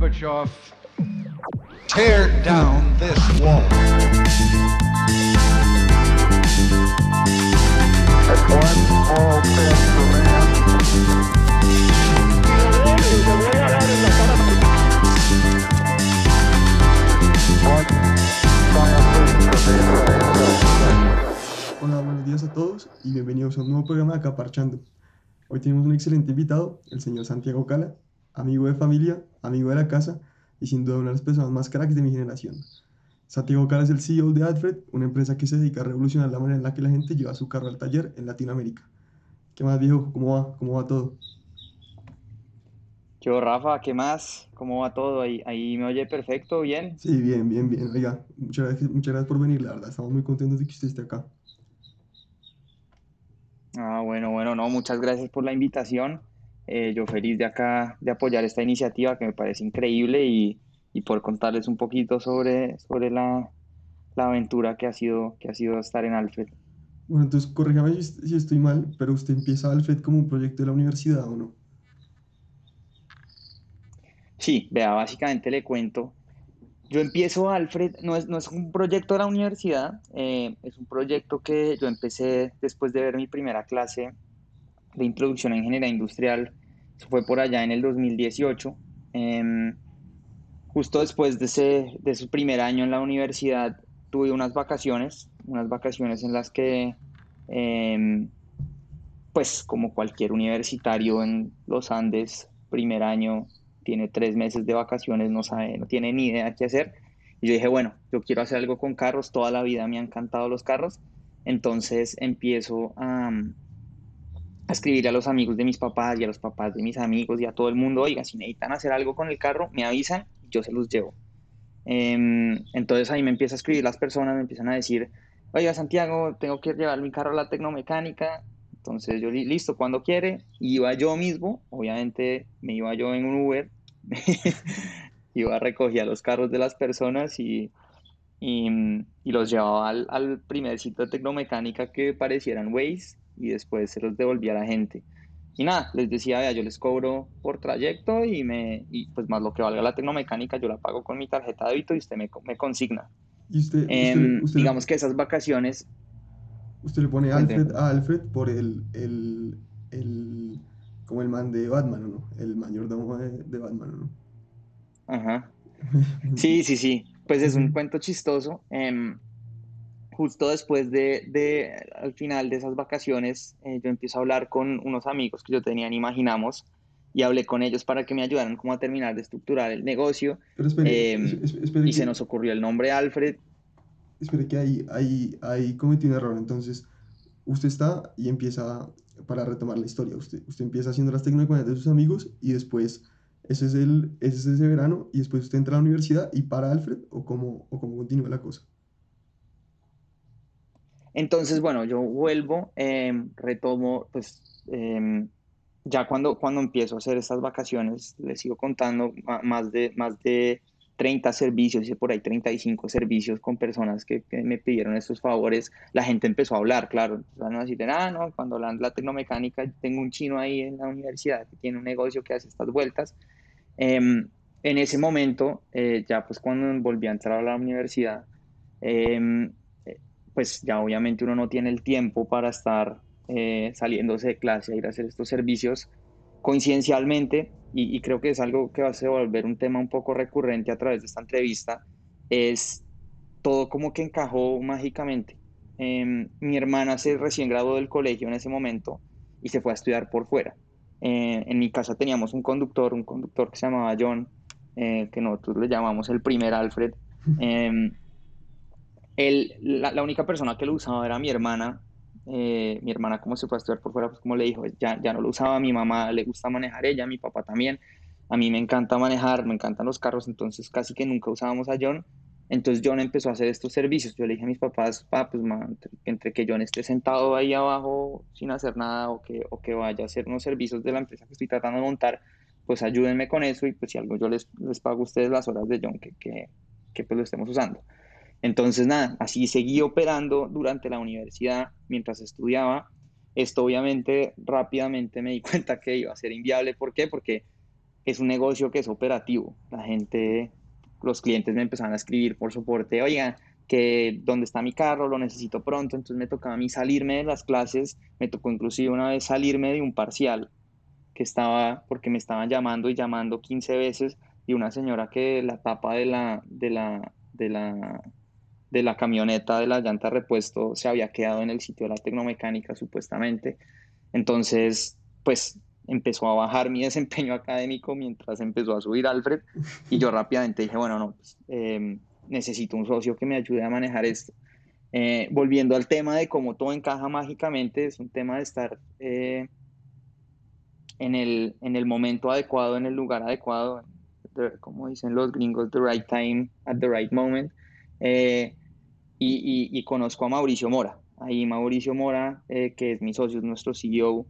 Gorbachev, tear down this wall. Hola, buenos días a todos y bienvenidos a un nuevo programa de Acaparchando. Hoy tenemos un excelente invitado, el señor Santiago Cala, amigo de familia, amigo de la casa y sin duda una de las personas más cracks de mi generación. Santiago Cala es el CEO de Alfred, una empresa que se dedica a revolucionar la manera en la que la gente lleva su carro al taller en Latinoamérica. ¿Qué más, viejo? ¿Cómo va? ¿Cómo va todo? Yo, Rafa, ¿qué más? ¿Cómo va todo? Ahí, ahí me oye perfecto, bien. Sí, bien, bien, bien. Oiga, muchas gracias, muchas gracias por venir, la verdad. Estamos muy contentos de que usted esté acá. Ah, bueno, bueno, no, muchas gracias por la invitación. Eh, yo feliz de acá de apoyar esta iniciativa que me parece increíble y, y por contarles un poquito sobre, sobre la, la aventura que ha sido, que ha sido estar en Alfred. Bueno, entonces corríjame si, si estoy mal, pero usted empieza Alfred como un proyecto de la universidad o no? Sí, vea, básicamente le cuento. Yo empiezo Alfred, no es, no es un proyecto de la universidad, eh, es un proyecto que yo empecé después de ver mi primera clase de introducción a ingeniería industrial. Fue por allá en el 2018. Em, justo después de ese, de ese primer año en la universidad, tuve unas vacaciones, unas vacaciones en las que, em, pues como cualquier universitario en los Andes, primer año, tiene tres meses de vacaciones, no sabe, no tiene ni idea qué hacer. Y yo dije, bueno, yo quiero hacer algo con carros, toda la vida me han encantado los carros. Entonces empiezo a, a escribir a los amigos de mis papás y a los papás de mis amigos y a todo el mundo, oiga, si necesitan hacer algo con el carro, me avisan, yo se los llevo. Em, entonces ahí me empieza a escribir las personas, me empiezan a decir, oiga Santiago, tengo que llevar mi carro a la tecnomecánica, entonces yo, listo, cuando quiere, iba yo mismo, obviamente me iba yo en un Uber, iba a recoger los carros de las personas y, y, y los llevaba al, al, primer sitio de tecnomecánica que parecieran Waze y después se los devolvía a la gente. Y nada, les decía, vea, yo les cobro por trayecto y, me, y pues más lo que valga la tecnomecánica, yo la pago con mi tarjeta de débito y usted me, me consigna. ¿Y usted, eh, usted, usted, digamos que esas vacaciones... Usted le pone Alfred a Alfred por el, el, el, como el man de Batman, ¿no? El mayordomo de, de Batman, ¿no? Ajá. Sí, sí, sí. Pues es un cuento chistoso. Eh, justo después de, de, al final de esas vacaciones, eh, yo empiezo a hablar con unos amigos que yo tenía en Imaginamos y hablé con ellos para que me ayudaran como a terminar de estructurar el negocio. Pero espere, eh, espere y que, se nos ocurrió el nombre Alfred. Espere que ahí, ahí, ahí cometí un error. Entonces, usted está y empieza, para retomar la historia, usted, usted empieza haciendo las tecnologías de sus amigos y después, ese es, el, ese es ese verano y después usted entra a la universidad y para Alfred o cómo, o cómo continúa la cosa. Entonces, bueno, yo vuelvo, eh, retomo, pues eh, ya cuando, cuando empiezo a hacer estas vacaciones, les sigo contando más de, más de 30 servicios, hice por ahí 35 servicios con personas que, me pidieron estos favores. La gente empezó a hablar, claro, empezaron a decir, ah, no, cuando la, la tecnomecánica, tengo un chino ahí en la universidad que tiene un negocio que hace estas vueltas. Eh, en ese momento, eh, ya pues cuando volví a entrar a la universidad, pues ya obviamente uno no tiene el tiempo para estar eh, saliéndose de clase a ir a hacer estos servicios coincidencialmente, y, creo que es algo que va a volver un tema un poco recurrente a través de esta entrevista, es todo como que encajó mágicamente. Eh, mi hermana se recién graduó del colegio en ese momento y se fue a estudiar por fuera. Eh, en mi casa teníamos un conductor, un conductor que se llamaba John, eh, que nosotros le llamamos el primer Alfred. Él, la, la, única persona que lo usaba era mi hermana. Eh, mi hermana, como se fue a estudiar por fuera, pues como le dijo, ya, ya no lo usaba. Mi mamá le gusta manejar ella, mi papá también. A mí me encanta manejar, me encantan los carros, entonces casi que nunca usábamos a John. Entonces John empezó a hacer estos servicios. Yo le dije a mis papás, pa, pues man, entre, entre, que John esté sentado ahí abajo sin hacer nada o que, o que vaya a hacer unos servicios de la empresa que estoy tratando de montar, pues ayúdenme con eso y pues si algo yo les, les pago a ustedes las horas de John que, que, que pues lo estemos usando. Entonces, nada, así seguí operando durante la universidad mientras estudiaba. Esto obviamente rápidamente me di cuenta que iba a ser inviable. ¿Por qué? Porque es un negocio que es operativo. La gente, los clientes me empezaron a escribir por soporte, oiga, que dónde está mi carro, lo necesito pronto, entonces me tocaba a mí salirme de las clases, me tocó inclusive una vez salirme de un parcial que estaba, porque me estaban llamando y llamando 15 veces, y una señora que la tapa de la, de la, de la, de la camioneta de la llanta repuesto se había quedado en el sitio de la tecnomecánica supuestamente. Entonces, pues empezó a bajar mi desempeño académico mientras empezó a subir Alfred y yo rápidamente dije, bueno, no, pues, eh, necesito un socio que me ayude a manejar esto. Eh, volviendo al tema de cómo todo encaja mágicamente, es un tema de estar eh, en, el, en el momento adecuado, en el lugar adecuado, como dicen los gringos, the right time at the right moment. Y, y, y, conozco a Mauricio Mora. Ahí Mauricio Mora, que es mi socio, es nuestro CEO,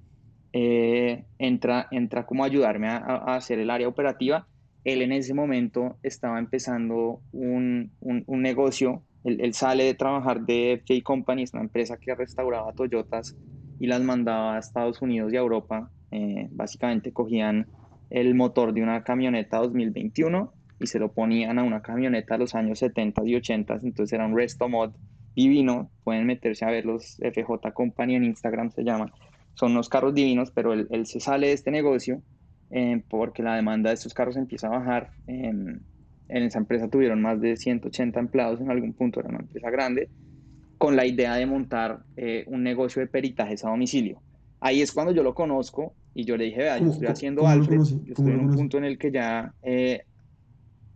eh, entra, entra como a ayudarme a, a, hacer el área operativa. Él en ese momento estaba empezando un, un, un negocio, él, él, sale de trabajar de FJ Companies, una empresa que restauraba Toyotas y las mandaba a Estados Unidos y a Europa. Eh, básicamente cogían el motor de una camioneta 2021 y se lo ponían a una camioneta de los años 70 y 80, entonces era un resto mod divino, pueden meterse a ver los FJ Company en Instagram se llama son unos carros divinos, pero él, él se sale de este negocio eh, porque la demanda de estos carros empieza a bajar. Eh, en esa empresa tuvieron más de 180 empleados en algún punto, era una empresa grande, con la idea de montar eh, un negocio de peritajes a domicilio. Ahí es cuando yo lo conozco y yo le dije, vea, yo estoy haciendo Alfred, yo estoy en un punto en el que ya eh,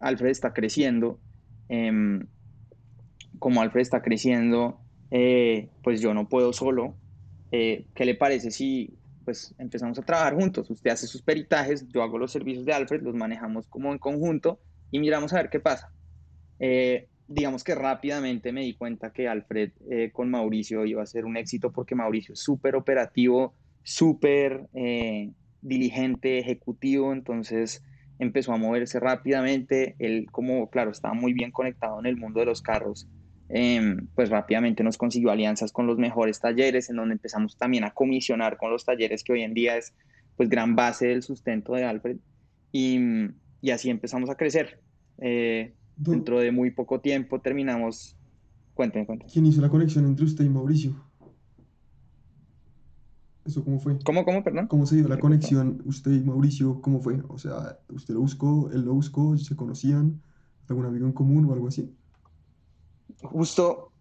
Alfred está creciendo. Em, como Alfred está creciendo, eh, pues yo no puedo solo, eh, ¿qué le parece si pues empezamos a trabajar juntos? Usted hace sus peritajes, yo hago los servicios de Alfred, los manejamos como en conjunto y miramos a ver qué pasa. Eh, digamos que rápidamente me di cuenta que Alfred eh, con Mauricio iba a ser un éxito porque Mauricio es súper operativo, súper diligente, ejecutivo, entonces empezó a moverse rápidamente. Él, como claro, estaba muy bien conectado en el mundo de los carros, eh, pues rápidamente nos consiguió alianzas con los mejores talleres, en donde empezamos también a comisionar con los talleres que hoy en día es pues gran base del sustento de Alfred. Y, y así empezamos a crecer. Eh, dentro de muy poco tiempo terminamos... Cuénteme, cuénteme. ¿Quién hizo la conexión entre usted y Mauricio? ¿Eso cómo fue? ¿Cómo, cómo, perdón? ¿Cómo se dio la conexión usted y Mauricio? ¿Cómo fue? O sea, ¿usted lo buscó, él lo buscó, se conocían, algún amigo en común o algo así? Justo,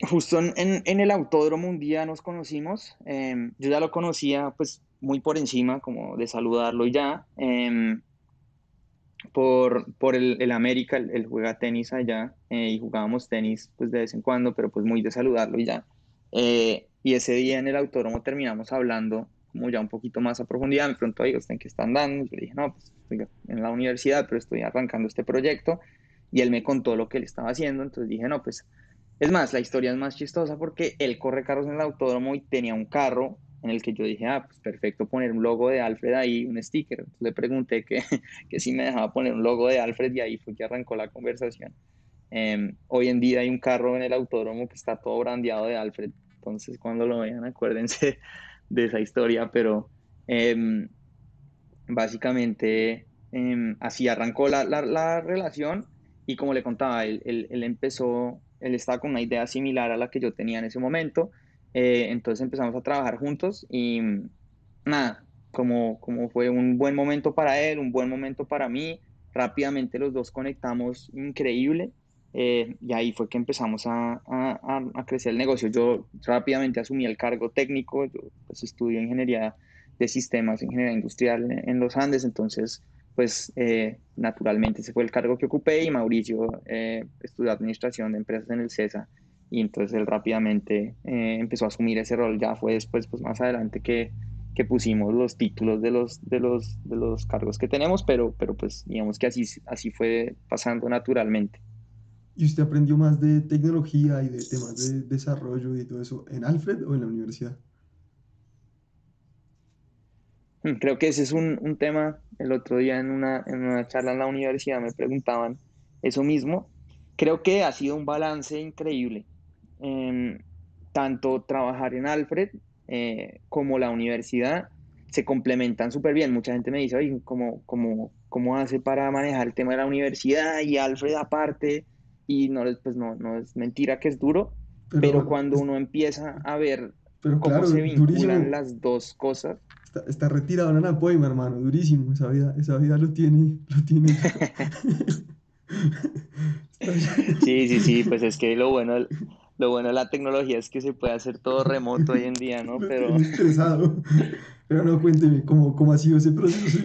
justo en, en, el autódromo un día nos conocimos. Eh, yo ya lo conocía pues muy por encima, como de saludarlo ya. Eh, por, por el, el América, él, él, juega tenis allá eh, y jugábamos tenis pues de vez en cuando, pero pues muy de saludarlo y ya. Eh, y ese día en el autódromo terminamos hablando como ya un poquito más a profundidad. Me preguntó, oiga, ¿usted en qué están dando? Yo dije, no, pues estoy en la universidad, pero estoy arrancando este proyecto y él me contó lo que él estaba haciendo, entonces dije, no, pues, es más, la historia es más chistosa porque él corre carros en el autódromo y tenía un carro en el que yo dije, ah, pues perfecto poner un logo de Alfred ahí, un sticker. Entonces le pregunté que, que si me dejaba poner un logo de Alfred y ahí fue que arrancó la conversación. Eh, hoy en día hay un carro en el autódromo que está todo brandeado de Alfred, entonces cuando lo vean acuérdense de esa historia, pero eh, básicamente eh, así arrancó la, la, la relación y como le contaba, él, él, él, empezó, él estaba con una idea similar a la que yo tenía en ese momento, eh, entonces empezamos a trabajar juntos y nada, como, como fue un buen momento para él, un buen momento para mí, rápidamente los dos conectamos increíble eh, y ahí fue que empezamos a, a, a, crecer el negocio. Yo rápidamente asumí el cargo técnico, yo pues estudio ingeniería de sistemas, ingeniería industrial en, los Andes, entonces pues eh, naturalmente ese fue el cargo que ocupé y Mauricio eh, estudió administración de empresas en el CESA y entonces él rápidamente eh, empezó a asumir ese rol, ya fue después, pues más adelante que, que pusimos los títulos de los, de los, de los cargos que tenemos, pero, pero pues digamos que así, así fue pasando naturalmente. ¿Y usted aprendió más de tecnología y de temas de desarrollo y todo eso en Alfred o en la universidad? Creo que ese es un, un, tema. El otro día en una, en una charla en la universidad me preguntaban eso mismo. Creo que ha sido un balance increíble. Eh, tanto trabajar en Alfred eh, como la universidad. se complementan súper bien. Mucha gente me dice, oye, ¿cómo, cómo, ¿cómo hace para manejar el tema de la universidad? Y Alfred aparte, y no, pues no, no es mentira que es duro, pero, cuando uno empieza a ver cómo se vinculan las dos cosas. Está, está retirado en Anapoima, hermano, durísimo, esa vida, esa vida lo tiene, lo tiene. sí, sí, sí, pues es que lo bueno, lo bueno de la tecnología es que se puede hacer todo remoto hoy en día, ¿no? Pero... Estresado. Pero no, cuénteme, ¿cómo, ¿cómo ha sido ese proceso?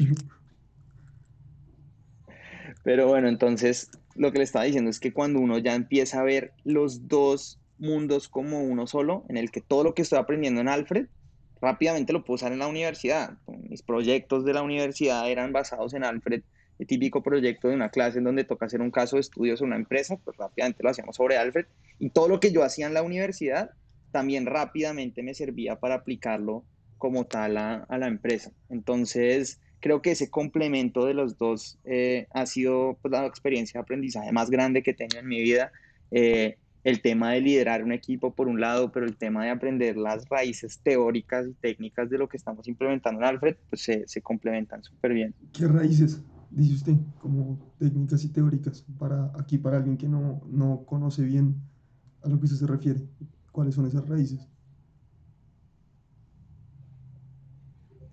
Pero bueno, entonces lo que le estaba diciendo es que cuando uno ya empieza a ver los dos mundos como uno solo, en el que todo lo que estoy aprendiendo en Alfred, rápidamente lo puedo en la universidad. Mis proyectos de la universidad eran basados en Alfred, el típico proyecto de una clase en donde toca hacer un caso de estudios en una empresa, pues rápidamente lo hacíamos sobre Alfred. Y todo lo que yo hacía en la universidad también rápidamente me servía para aplicarlo como tal a, la empresa. Entonces, creo que ese complemento de los dos eh, ha sido pues, la experiencia de aprendizaje más grande que tengo en mi vida. Eh, el tema de liderar un equipo por un lado, pero el tema de aprender las raíces teóricas y técnicas de lo que estamos implementando en Alfred, pues se, se complementan súper bien. ¿Qué raíces dice usted como técnicas y teóricas para aquí, para alguien que no, no conoce bien a lo que usted se refiere? ¿Cuáles son esas raíces?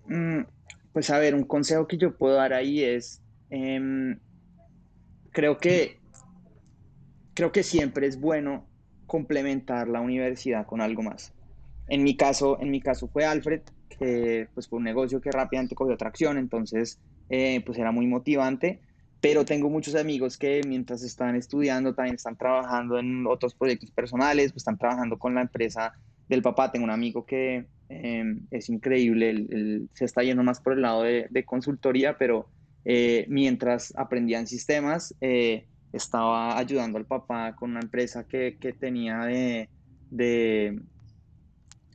Mm, pues a ver, un consejo que yo puedo dar ahí es, em, creo que creo que siempre es bueno complementar la universidad con algo más. En mi caso, en mi caso fue Alfred, que pues fue un negocio que rápidamente cogió tracción, entonces eh, pues era muy motivante, pero tengo muchos amigos que mientras están estudiando también están trabajando en otros proyectos personales, pues están trabajando con la empresa del papá. Tengo un amigo que em, es increíble, se está yendo más por el lado de, consultoría, pero eh, mientras aprendían sistemas, eh, estaba ayudando al papá con una empresa que, tenía de, de,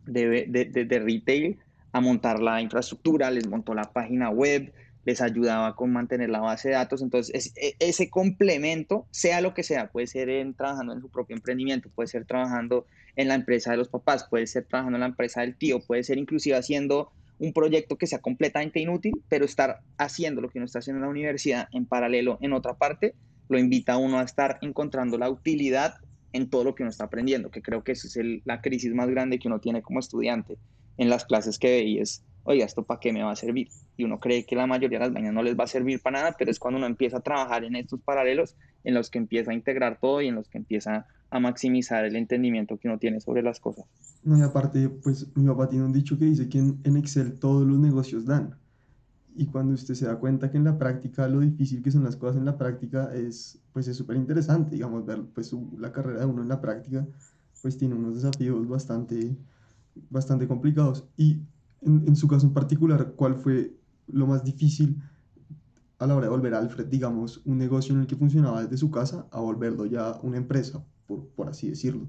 de, retail a montar la infraestructura, les montó la página web, les ayudaba con mantener la base de datos. Entonces, e, ese complemento, sea lo que sea, puede ser trabajando en su propio emprendimiento, puede ser trabajando en la empresa de los papás, puede ser trabajando en la empresa del tío, puede ser inclusive haciendo un proyecto que sea completamente inútil, pero estar haciendo lo que uno está haciendo en la universidad en paralelo en otra parte, lo invita a uno a estar encontrando la utilidad en todo lo que uno está aprendiendo, que creo que esa es la crisis más grande que uno tiene como estudiante en las clases que ve y es, oiga, ¿esto para qué me va a servir? Y uno cree que la mayoría de las vainas no les va a servir para nada, pero es cuando uno empieza a trabajar en estos paralelos en los que empieza a integrar todo y en los que empieza a maximizar el entendimiento que uno tiene sobre las cosas. No, y aparte, pues mi papá tiene un dicho que dice que en Excel todos los negocios dan y cuando usted se da cuenta que en la práctica lo difícil que son las cosas en la práctica es pues es súper interesante, digamos, ver pues la carrera de uno en la práctica pues tiene unos desafíos bastante, bastante complicados. Y en, en su caso en particular, ¿cuál fue lo más difícil a la hora de volver a Alfred, digamos, un negocio en el que funcionaba desde su casa a volverlo ya una empresa, por, por así decirlo?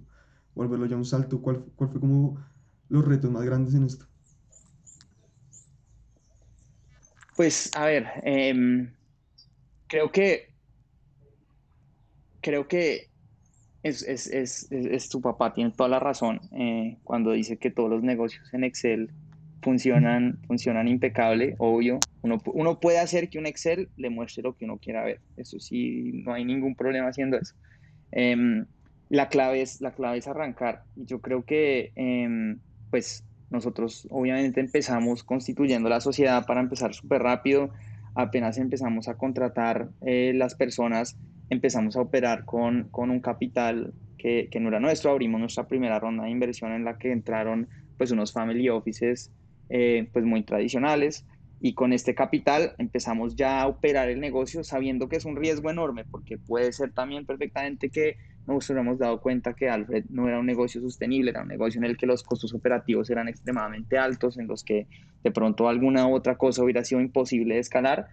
Volverlo ya un salto, ¿cuál, ¿cuál fue como los retos más grandes en esto? Pues a ver, em, creo que creo que es, es, es, es, tu papá, tiene toda la razón eh, cuando dice que todos los negocios en Excel funcionan, funcionan impecable, obvio. Uno, uno puede hacer que un Excel le muestre lo que uno quiera ver. Eso sí, no hay ningún problema haciendo eso. Em, la, clave es, la clave es arrancar. Y yo creo que, em, pues, nosotros obviamente empezamos constituyendo la sociedad para empezar súper rápido. Apenas empezamos a contratar eh, las personas, empezamos a operar con, con un capital que, que, no era nuestro. Abrimos nuestra primera ronda de inversión en la que entraron pues unos family offices eh, pues muy tradicionales y con este capital empezamos ya a operar el negocio sabiendo que es un riesgo enorme porque puede ser también perfectamente que nos hubiéramos dado cuenta que Alfred no era un negocio sostenible, era un negocio en el que los costos operativos eran extremadamente altos, en los que de pronto alguna otra cosa hubiera sido imposible de escalar,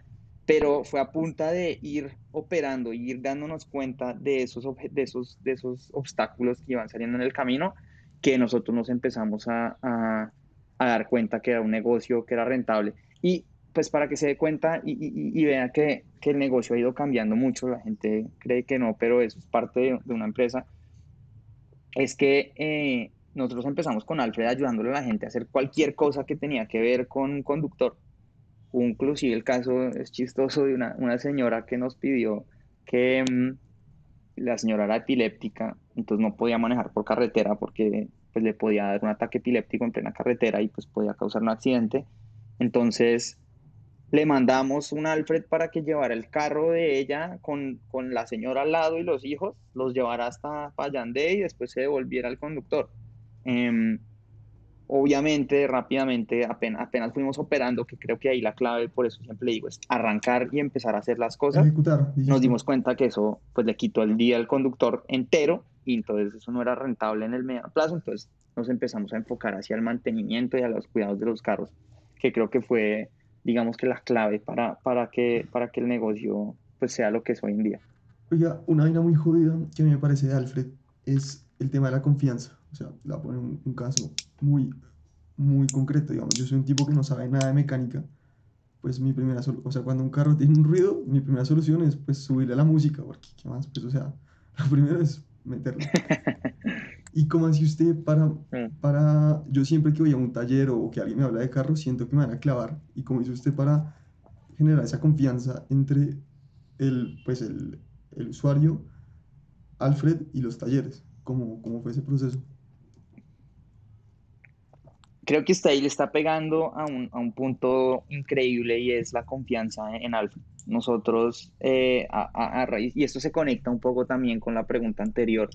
pero fue a punta de ir operando y ir dándonos cuenta de esos, de esos, de esos obstáculos que iban saliendo en el camino que nosotros nos empezamos a, a, a dar cuenta que era un negocio que era rentable. Y pues para que se dé cuenta y, y, vea que, que, el negocio ha ido cambiando mucho, la gente cree que no, pero eso es parte de, una empresa, es que eh, nosotros empezamos con Alfred ayudándole a la gente a hacer cualquier cosa que tenía que ver con un conductor. Inclusive el caso es chistoso de una, una señora que nos pidió que mm, la señora era epiléptica, entonces no podía manejar por carretera porque pues, le podía dar un ataque epiléptico en plena carretera y pues podía causar un accidente. Entonces le mandamos un Alfred para que llevara el carro de ella con, con la señora al lado y los hijos, los llevara hasta Payandé y después se devolviera al conductor. Em, obviamente, rápidamente, apenas, apenas fuimos operando, que creo que ahí la clave, por eso siempre digo, es arrancar y empezar a hacer las cosas. Ejecutar. Nos dimos cuenta que eso pues le quitó el día al conductor entero y entonces eso no era rentable en el mediano plazo, entonces nos empezamos a enfocar hacia el mantenimiento y a los cuidados de los carros, que creo que fue, digamos que la clave para, para, que, para que el negocio pues sea lo que es hoy en día. Oiga, una vaina muy jodida que a mí me parece de Alfred es el tema de la confianza. O sea, le voy a poner un, un caso muy, muy concreto, digamos. Yo soy un tipo que no sabe nada de mecánica. Pues mi primera solución, o sea, cuando un carro tiene un ruido, mi primera solución es pues subirle la música, porque qué más, pues o sea, lo primero es meterlo. Y como así usted para, Mm. para, yo siempre que voy a un taller o que alguien me habla de carro, siento que me van a clavar. Y como dice usted para generar esa confianza entre el, pues el, el usuario, Alfred y los talleres. ¿Cómo, cómo fue ese proceso? Creo que usted ahí le está pegando a un, a un punto increíble y es la confianza en Alfa. Nosotros, eh, a, a- a raíz, y esto se conecta un poco también con la pregunta anterior,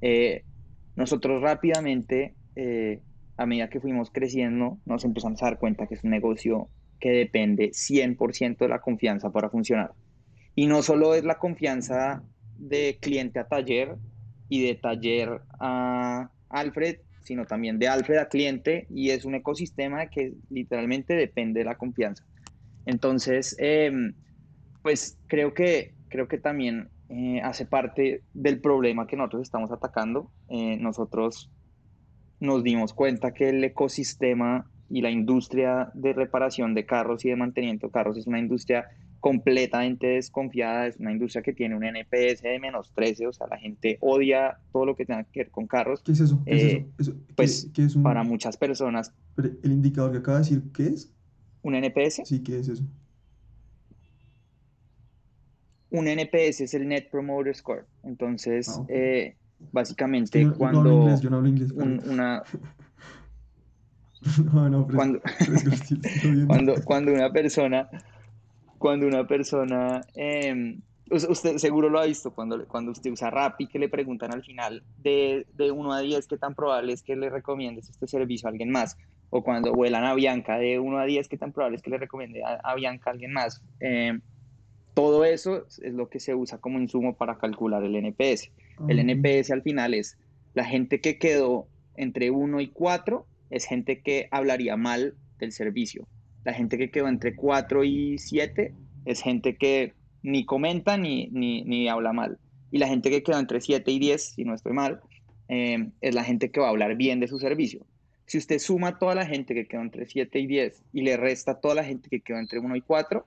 eh, nosotros rápidamente, eh, a medida que fuimos creciendo, nos empezamos a dar cuenta que es un negocio que depende 100% de la confianza para funcionar. Y no solo es la confianza de cliente a taller y de taller a Alfred, sino también de Alfred a cliente y es un ecosistema que literalmente depende de la confianza. Entonces, em, pues creo que, creo que también eh, hace parte del problema que nosotros estamos atacando. Eh, nosotros nos dimos cuenta que el ecosistema y la industria de reparación de carros y de mantenimiento de carros es una industria completamente desconfiada, es una industria que tiene un NPS de menos 13, o sea, la gente odia todo lo que tenga que ver con carros. ¿Qué es eso? ¿Qué es Eh, eso? Eso- ¿qué- pues, qué es un, Para muchas personas, el indicador que acaba de decir, ¿qué es? un NPS, Sí, ¿qué es eso? un NPS es el Net Promoter Score. Entonces, Ah, eh, básicamente yo no- no hablo cuando inglés, yo no hablo inglés. un- perdón. una, No, no, pero cuando, cuando, cuando una persona, cuando una persona, eh, us- usted seguro lo ha visto, cuando, cuando usted usa Rappi, que le preguntan al final de, de 1 a 10 qué tan probable es que le recomiendes este servicio a alguien más, o cuando vuelan a Bianca de 1 a 10 qué tan probable es que le recomiende a, a Bianca a alguien más. Eh, todo eso es lo que se usa como insumo para calcular el NPS. El. NPS al final es la gente que quedó entre 1 y 4 es gente que hablaría mal del servicio. La gente que quedó entre 4 y 7 es gente que ni comenta ni, ni, ni habla mal. Y la gente que quedó entre 7 y 10, si no estoy mal, eh, es la gente que va a hablar bien de su servicio. Si usted suma toda la gente que quedó entre 7 y 10 y le resta toda la gente que quedó entre 1 y 4,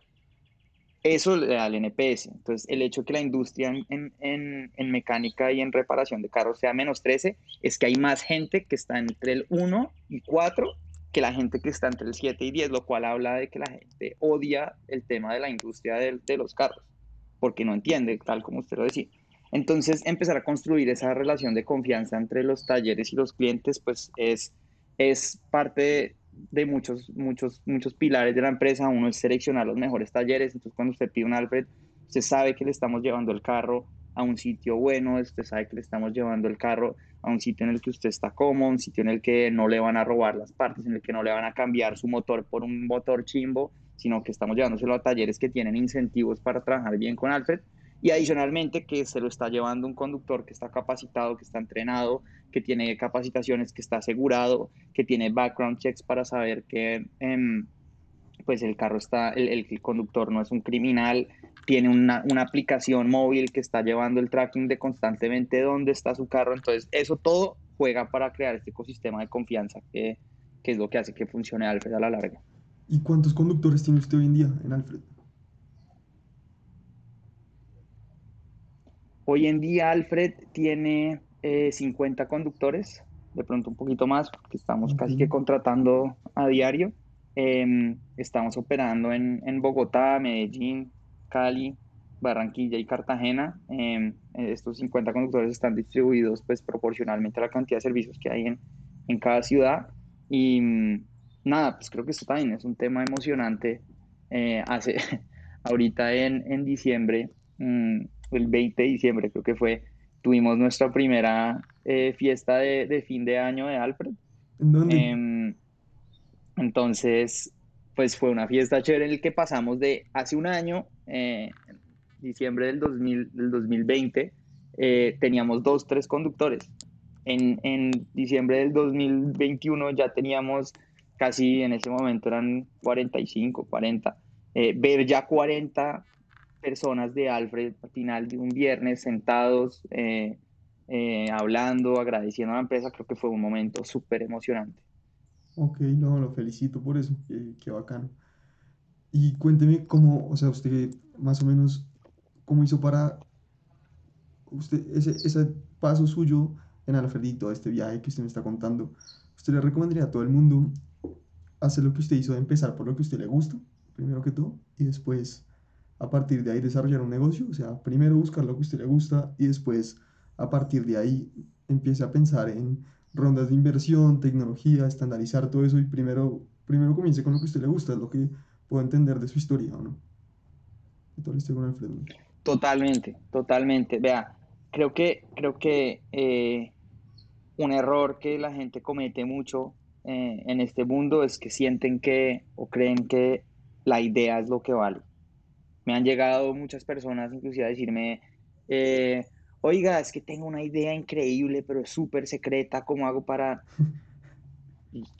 eso le da el NPS. Entonces, el hecho de que la industria en, en- en- mecánica y en reparación de carros sea menos 13 es que hay más gente que está entre el 1 y 4 que la gente que está entre el 7 y 10, lo cual habla de que la gente odia el tema de la industria de, los carros, porque no entiende, tal como usted lo decía. Entonces, empezar a construir esa relación de confianza entre los talleres y los clientes, pues es, es parte de, de muchos, muchos, muchos pilares de la empresa. Uno es seleccionar los mejores talleres. Entonces, cuando usted pide un Alfred, usted sabe que le estamos llevando el carro a un sitio bueno, usted sabe que le estamos llevando el carro a un sitio en el que usted está cómodo, un sitio en el que no le van a robar las partes, en el que no le van a cambiar su motor por un motor chimbo, sino que estamos llevándoselo a talleres que tienen incentivos para trabajar bien con Alfred. Y adicionalmente que se lo está llevando un conductor que está capacitado, que está entrenado, que tiene capacitaciones, que está asegurado, que tiene background checks para saber que em, pues el carro está, el, el conductor no es un criminal, tiene una, una aplicación móvil que está llevando el tracking de constantemente dónde está su carro. Entonces, eso todo juega para crear este ecosistema de confianza que, que es lo que hace que funcione Alfred a la larga. ¿Y cuántos conductores tiene usted hoy en día en Alfred? Hoy en día Alfred tiene eh, 50 conductores de pronto un poquito más, porque estamos casi que contratando a diario. Em, estamos operando en, en Bogotá, Medellín, Cali, Barranquilla y Cartagena. Em, estos 50 conductores están distribuidos pues proporcionalmente a la cantidad de servicios que hay en, en cada ciudad. Y mm, nada, pues creo que esto también es un tema emocionante. Eh, hace, ahorita en, en diciembre, mm, el 20 de diciembre creo que fue, tuvimos nuestra primera eh, fiesta de, de fin de año de Alfred. ¿En dónde? Entonces, pues fue una fiesta chévere en el que pasamos de hace un año, eh, diciembre del, 2000, del 2020, eh, teníamos dos, tres conductores. En, diciembre del 2021 ya teníamos casi, en ese momento eran 45, 40. Eh, ver ya 40 personas de Alfred al final de un viernes sentados, eh, hablando, agradeciendo a la empresa, creo que fue un momento súper emocionante. Ok, no, lo felicito por eso, qué, qué bacano. Y cuénteme cómo, o sea, usted más o menos, cómo hizo para usted, ese, ese paso suyo en Alfredito, este viaje que usted me está contando, ¿usted le recomendaría a todo el mundo hacer lo que usted hizo, empezar por lo que usted le gusta, primero que todo, y después a partir de ahí desarrollar un negocio? O sea, primero buscar lo que usted le gusta y después a partir de ahí empiece a pensar en rondas de inversión, tecnología, estandarizar todo eso y primero, primero comience con lo que a usted le gusta, es lo que puedo entender de su historia, ¿o no? Historia con Alfredo. Totalmente, totalmente. Vea, creo que, creo que eh, un error que la gente comete mucho eh, en este mundo es que sienten que o creen que la idea es lo que vale. Me han llegado muchas personas inclusive a decirme, eh, oiga, es que tengo una idea increíble, pero es súper secreta, ¿cómo hago para...?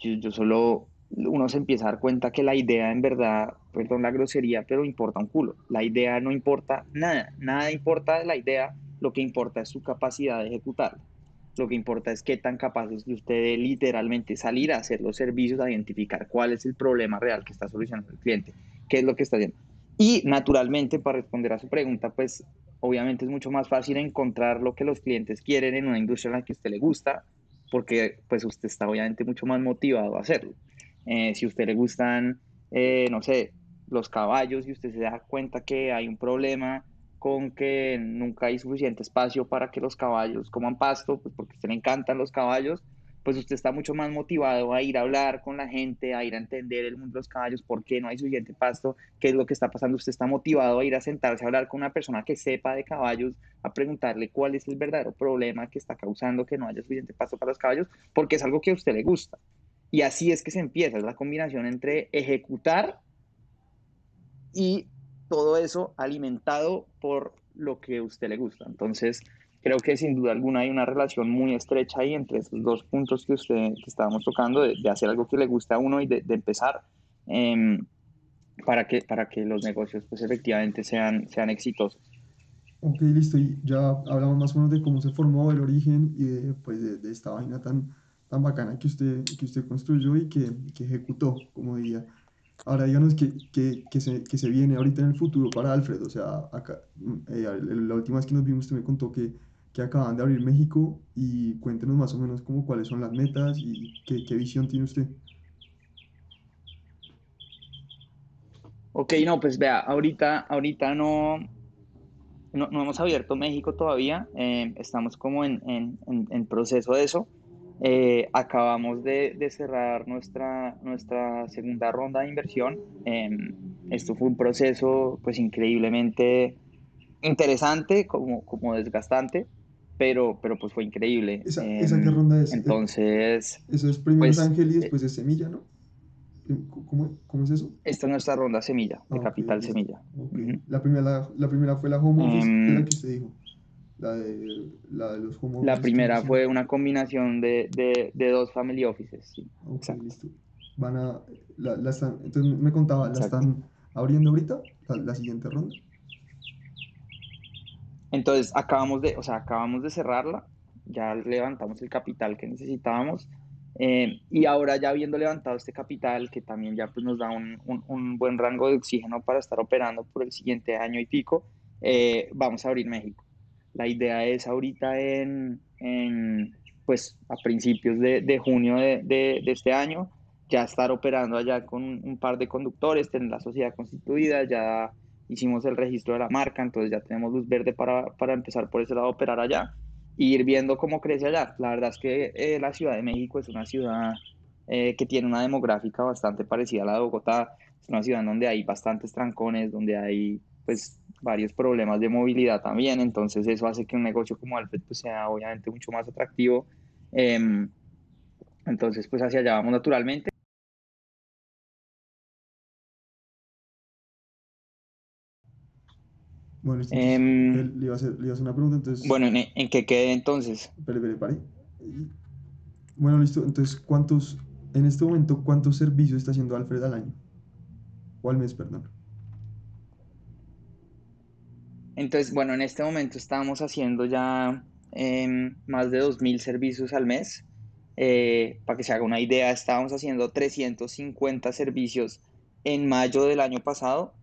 Yo, yo solo, uno se empieza a dar cuenta que la idea en verdad, perdón la grosería, pero importa un culo. La idea no importa nada, nada importa de la idea, lo que importa es su capacidad de ejecutarla. Lo que importa es qué tan capaz es de usted de literalmente salir a hacer los servicios, a identificar cuál es el problema real que está solucionando el cliente, qué es lo que está haciendo. Y naturalmente, para responder a su pregunta, pues obviamente es mucho más fácil encontrar lo que los clientes quieren en una industria en la que a usted le gusta, porque pues usted está obviamente mucho más motivado a hacerlo. Eh, si a usted le gustan, eh, no sé, los caballos y usted se da cuenta que hay un problema con que nunca hay suficiente espacio para que los caballos coman pasto, pues porque a usted le encantan los caballos, pues usted está mucho más motivado a ir a hablar con la gente, a ir a entender el mundo de los caballos, por qué no hay suficiente pasto, qué es lo que está pasando. Usted está motivado a ir a sentarse a hablar con una persona que sepa de caballos, a preguntarle cuál es el verdadero problema que está causando que no haya suficiente pasto para los caballos, porque es algo que a usted le gusta. Y así es que se empieza, es la combinación entre ejecutar y todo eso alimentado por lo que a usted le gusta. Entonces, creo que sin duda alguna hay una relación muy estrecha ahí entre esos dos puntos que usted que estábamos tocando, de, de hacer algo que le gusta a uno y de, de empezar eh, para, que, para que los negocios pues efectivamente sean, sean exitosos. Ok, listo, y ya hablamos más o menos de cómo se formó, el origen y de, pues, de, de esta vaina tan, tan bacana que usted, que usted construyó y que, que ejecutó, como diría. Ahora díganos qué, qué, qué se, qué se viene ahorita en el futuro para Alfred. O sea, acá, eh, la última vez que nos vimos usted me contó que, que acaban de abrir México y cuéntenos más o menos como cuáles son las metas y qué, visión tiene usted. Ok, no, pues vea, ahorita, ahorita no, no, hemos abierto México todavía, eh, estamos como en, en, en, en, proceso de eso. Eh, acabamos de, de, cerrar nuestra, nuestra segunda ronda de inversión. Eh, esto fue un proceso pues increíblemente interesante, como, como desgastante, pero, pero pues fue increíble. ¿Esa, ¿esa qué ronda es? Entonces... Eso es primero pues, Ángel y después de Semilla, ¿no? ¿Cómo, ¿Cómo, es eso? Esta es nuestra ronda semilla, de okay, Capital Semilla. Okay. Uh -huh. la, primera, la, la, primera fue la home office, um, la que usted dijo. La de, la de los home office. La primera fue una combinación de, de, de, dos family offices, sí. Ok, Exacto. listo. Van a, la, la están, entonces me contaba, ¿la Exacto. están abriendo ahorita? La, la siguiente ronda. Entonces, acabamos de, o sea, acabamos de cerrarla, ya levantamos el capital que necesitábamos. Eh, y ahora ya habiendo levantado este capital, que también ya pues, nos da un, un, buen rango de oxígeno para estar operando por el siguiente año y pico, eh, vamos a abrir México. La idea es ahorita en, en, pues a principios de, de junio de, de, de, este año, ya estar operando allá con un par de conductores, tener la sociedad constituida, ya hicimos el registro de la marca, entonces ya tenemos luz verde para, para empezar por ese lado a operar allá y ir viendo cómo crece allá. La verdad es que eh, la Ciudad de México es una ciudad eh, que tiene una demográfica bastante parecida a la de Bogotá, es una ciudad donde hay bastantes trancones, donde hay pues varios problemas de movilidad también, entonces eso hace que un negocio como Alfred pues, sea obviamente mucho más atractivo. Eh, entonces pues hacia allá vamos naturalmente. Bueno, entonces, Em, le, iba a hacer, le iba a hacer una pregunta, entonces... Bueno, ¿en, en qué quedé entonces? Espere, espere, pare. Bueno, listo. Entonces, ¿cuántos, en este momento, cuántos servicios está haciendo Alfred al año? O al mes, perdón. Entonces, bueno, en este momento estamos haciendo ya em, más de 2.000 servicios al mes. Eh, para que se haga una idea, estábamos haciendo 350 servicios en mayo del año pasado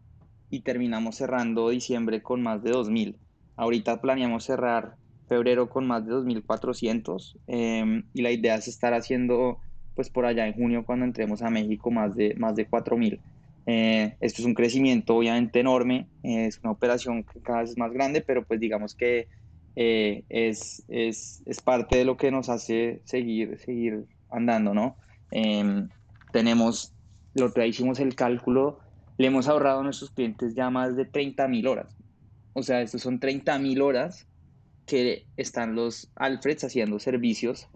y terminamos cerrando diciembre con más de 2.000. Ahorita planeamos cerrar febrero con más de 2.400 eh, y la idea es estar haciendo pues por allá en junio cuando entremos a México más de, más de 4.000. Eh, esto es un crecimiento obviamente enorme, eh, es una operación que cada vez es más grande, pero pues digamos que eh, es, es, es, parte de lo que nos hace seguir, seguir andando, ¿no? Eh, tenemos, lo que hicimos el cálculo, le hemos ahorrado a nuestros clientes ya más de 30 mil horas. O sea, estos son 30 mil horas que están los Alfreds haciendo servicios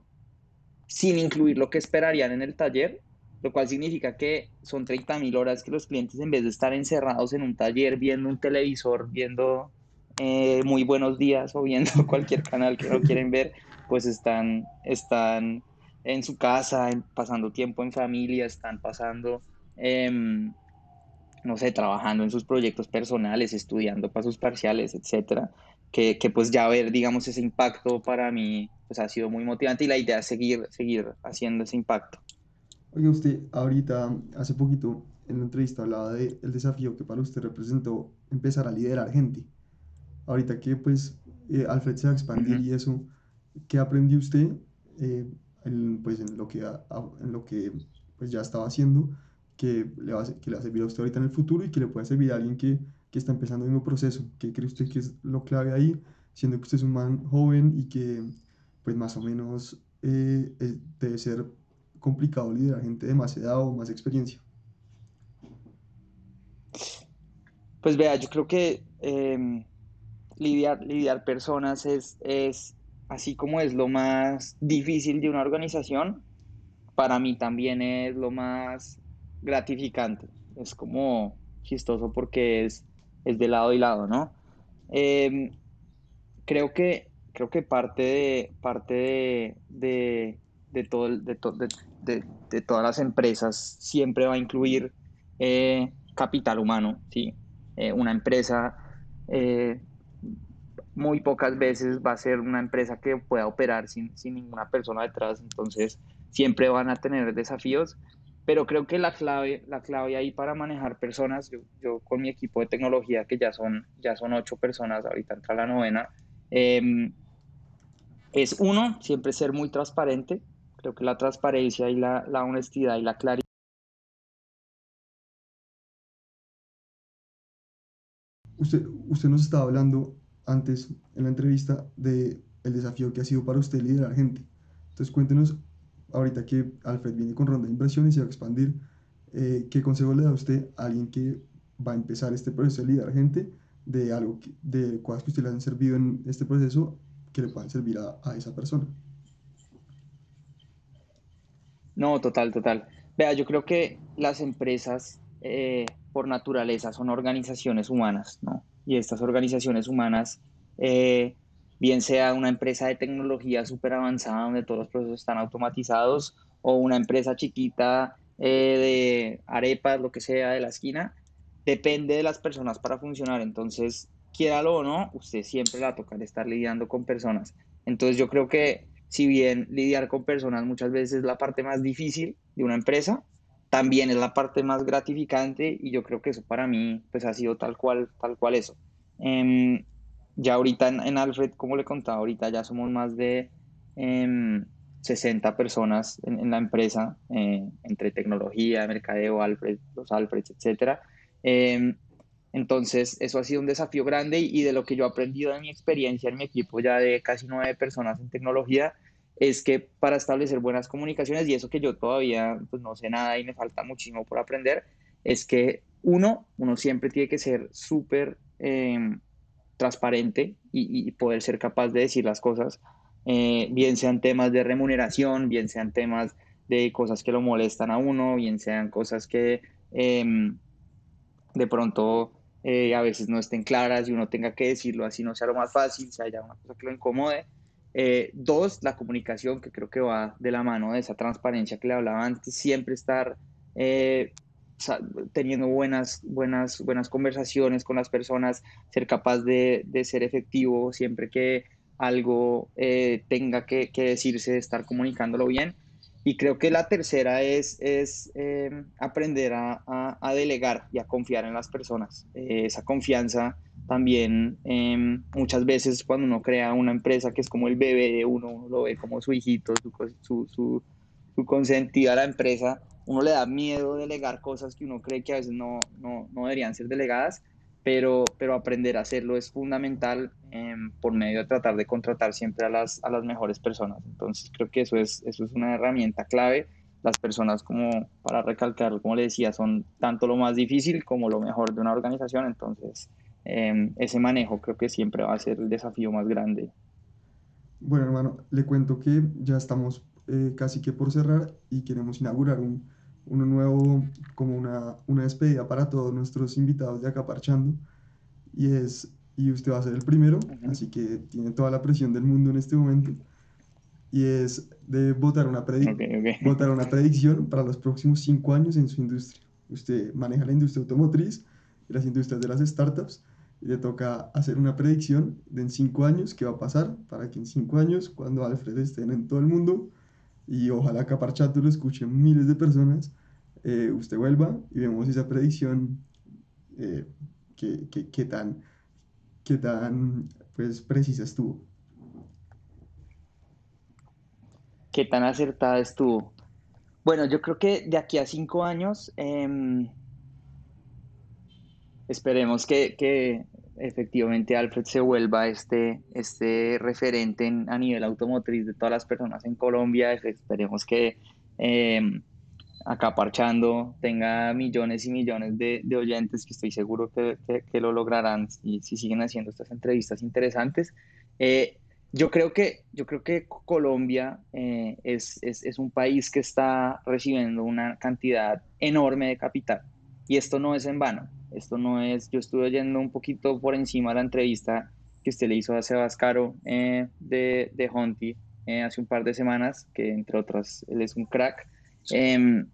sin incluir lo que esperarían en el taller, lo cual significa que son 30 mil horas que los clientes en vez de estar encerrados en un taller viendo un televisor, viendo eh, muy buenos días o viendo cualquier canal que no quieren ver, pues están, están en su casa, pasando tiempo en familia, están pasando, eh, no sé, trabajando en sus proyectos personales, estudiando para sus parciales, etcétera. Que, que, pues ya ver, digamos, ese impacto para mí pues ha sido muy motivante y la idea es seguir, seguir haciendo ese impacto. Oye, usted ahorita, hace poquito, en la entrevista hablaba del de desafío que para usted representó empezar a liderar gente ahorita que pues eh, Alfred se va a expandir uh -huh. y eso, ¿qué aprendió usted eh, en, pues, en lo que, en lo que pues, ya estaba haciendo que le, va a, que le va a servir a usted ahorita en el futuro y que le pueda servir a alguien que, que está empezando el mismo proceso? ¿Qué cree usted que es lo clave ahí, siendo que usted es un man joven y que pues más o menos eh, debe ser complicado liderar gente de más edad o más experiencia? Pues vea, yo creo que eh, lidiar, lidiar personas es, es, así como es lo más difícil de una organización, para mí también es lo más gratificante. Es como chistoso porque es, es de lado y lado, ¿no? Eh, creo que creo que parte de parte de, de, todo de, to, de, de, todas las empresas siempre va a incluir eh, capital humano, ¿sí? Eh, una empresa eh, muy pocas veces va a ser una empresa que pueda operar sin, sin ninguna persona detrás, entonces siempre van a tener desafíos, pero creo que la clave, la clave ahí para manejar personas, yo, yo con mi equipo de tecnología, que ya son, ya son ocho personas, ahorita entra la novena, eh, es uno, siempre ser muy transparente, creo que la transparencia y la, la honestidad y la claridad Usted, usted nos estaba hablando antes en la entrevista de el desafío que ha sido para usted liderar gente. Entonces cuéntenos, ahorita que Alfred viene con ronda de inversiones y va a expandir, eh, ¿qué consejo le da usted a alguien que va a empezar este proceso de liderar gente de algo que, de cosas que usted le han servido en este proceso que le puedan servir a, a esa persona? No, total, total. Vea, yo creo que las empresas eh, por naturaleza son organizaciones humanas, ¿no? Y estas organizaciones humanas, eh, bien sea una empresa de tecnología súper avanzada donde todos los procesos están automatizados o una empresa chiquita eh, de arepas, lo que sea, de la esquina, depende de las personas para funcionar. Entonces, quiéralo o no, usted siempre la toca estar lidiando con personas. Entonces, yo creo que si bien lidiar con personas muchas veces es la parte más difícil de una empresa, también es la parte más gratificante y yo creo que eso para mí pues ha sido tal cual, tal cual eso. Eh, ya ahorita en, en, Alfred, como le contaba, ahorita ya somos más de, eh, 60 personas en, la empresa, eh, entre tecnología, mercadeo, Alfred, los Alfreds, etc. Em, entonces, eso ha sido un desafío grande y, de lo que yo he aprendido de mi experiencia en mi equipo ya de casi nueve personas en tecnología, es que para establecer buenas comunicaciones, y eso que yo todavía pues, no sé nada y me falta muchísimo por aprender, es que uno, uno siempre tiene que ser súper em, transparente y, poder ser capaz de decir las cosas, eh, bien sean temas de remuneración, bien sean temas de cosas que lo molestan a uno, bien sean cosas que em, de pronto eh, a veces no estén claras y uno tenga que decirlo así no sea lo más fácil, si haya una cosa que lo incomode. Eh, dos, la comunicación, que creo que va de la mano de esa transparencia que le hablaba antes, siempre estar teniendo buenas, buenas, buenas conversaciones con las personas, ser capaz de, de ser efectivo siempre que algo eh, tenga que, que, decirse, estar comunicándolo bien. Y creo que la tercera es, es eh, aprender a, a, delegar y a confiar en las personas. Eh, esa confianza también em, muchas veces cuando uno crea una empresa que es como el bebé uno, lo ve como su hijito, su, su, su consentida a la empresa, uno le da miedo delegar cosas que uno cree que a veces no, no, no deberían ser delegadas, pero, pero aprender a hacerlo es fundamental em, por medio de tratar de contratar siempre a las, a las mejores personas. Entonces creo que eso es, eso es una herramienta clave. Las personas, como para recalcar, como le decía, son tanto lo más difícil como lo mejor de una organización. Entonces em, ese manejo creo que siempre va a ser el desafío más grande. Bueno, hermano, le cuento que ya estamos eh, casi que por cerrar y queremos inaugurar un, uno nuevo, como una, una despedida para todos nuestros invitados de acá parchando. Y es, y usted va a ser el primero, así que tiene toda la presión del mundo en este momento. Y es de votar una, votar una predicción para los próximos cinco años en su industria. Usted maneja la industria automotriz y las industrias de las startups y le toca hacer una predicción de en cinco años qué va a pasar para que en cinco años, cuando Alfred esté en todo el mundo, y ojalá que Aparchato lo escuchen miles de personas, eh, usted vuelva y vemos esa predicción, eh, que, tan, qué tan pues, precisa estuvo. Qué tan acertada estuvo. Bueno, yo creo que de aquí a cinco años, em, esperemos que, que, efectivamente Alfred se vuelva este, este referente a nivel automotriz de todas las personas en Colombia. Esperemos que eh, tenga millones y millones de, oyentes que estoy seguro que, que, lo lograrán y si siguen haciendo estas entrevistas interesantes. Eh, yo creo que, yo creo que Colombia eh, es, es, es un país que está recibiendo una cantidad enorme de capital y esto no es en vano. Esto no es, yo estuve oyendo un poquito por encima la entrevista que usted le hizo a Sebas Caro eh, de, de Honti eh, hace un par de semanas, que entre otras él es un crack. Em,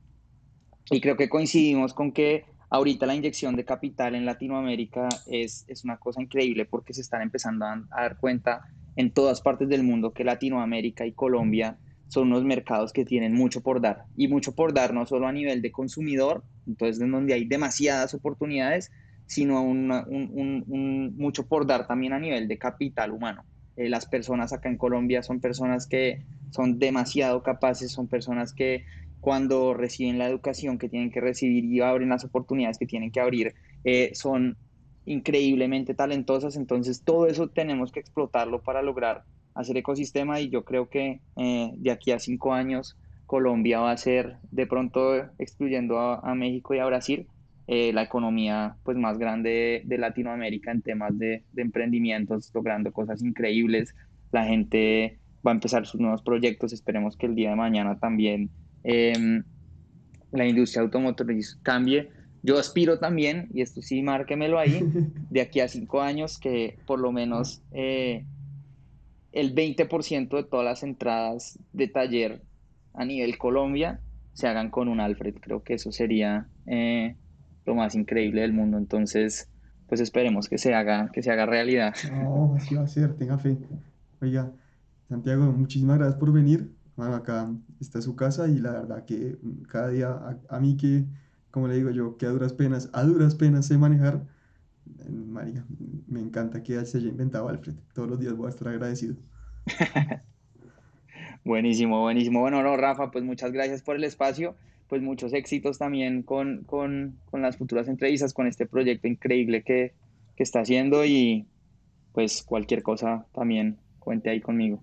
y creo que coincidimos con que ahorita la inyección de capital en Latinoamérica es, es una cosa increíble porque se están empezando a, a dar cuenta en todas partes del mundo que Latinoamérica y Colombia son unos mercados que tienen mucho por dar y mucho por dar no solo a nivel de consumidor, entonces en donde hay demasiadas oportunidades, sino un, mucho por dar también a nivel de capital humano. Eh, las personas acá en Colombia son personas que son demasiado capaces, son personas que cuando reciben la educación que tienen que recibir y abren las oportunidades que tienen que abrir, eh, son increíblemente talentosas, entonces todo eso tenemos que explotarlo para lograr hacer ecosistema y yo creo que eh, de aquí a cinco años Colombia va a ser, de pronto excluyendo a, México y a Brasil, eh, la economía pues más grande de, Latinoamérica en temas de, emprendimientos, logrando cosas increíbles. La gente va a empezar sus nuevos proyectos, esperemos que el día de mañana también em, la industria automotriz cambie. Yo aspiro también, y esto sí, márquemelo ahí, de aquí a cinco años que por lo menos eh, el 20% de todas las entradas de taller a nivel Colombia se hagan con un Alfred. Creo que eso sería eh, lo más increíble del mundo. Entonces, pues esperemos que se haga, que se haga realidad. No, así va a ser, tenga fe. Oiga, Santiago, muchísimas gracias por venir. Bueno, acá está su casa y la verdad que cada día a, mí que, como le digo yo, que a duras penas, a duras penas sé manejar, María, me encanta que se haya inventado Alfred. Todos los días voy a estar agradecido. Buenísimo, buenísimo. Bueno, no, Rafa, pues muchas gracias por el espacio, pues muchos éxitos también con, con, con las futuras entrevistas, con este proyecto increíble que, que está haciendo y pues cualquier cosa también cuente ahí conmigo.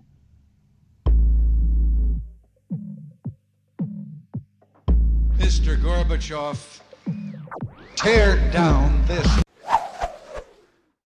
Mr. Gorbachev, tear down this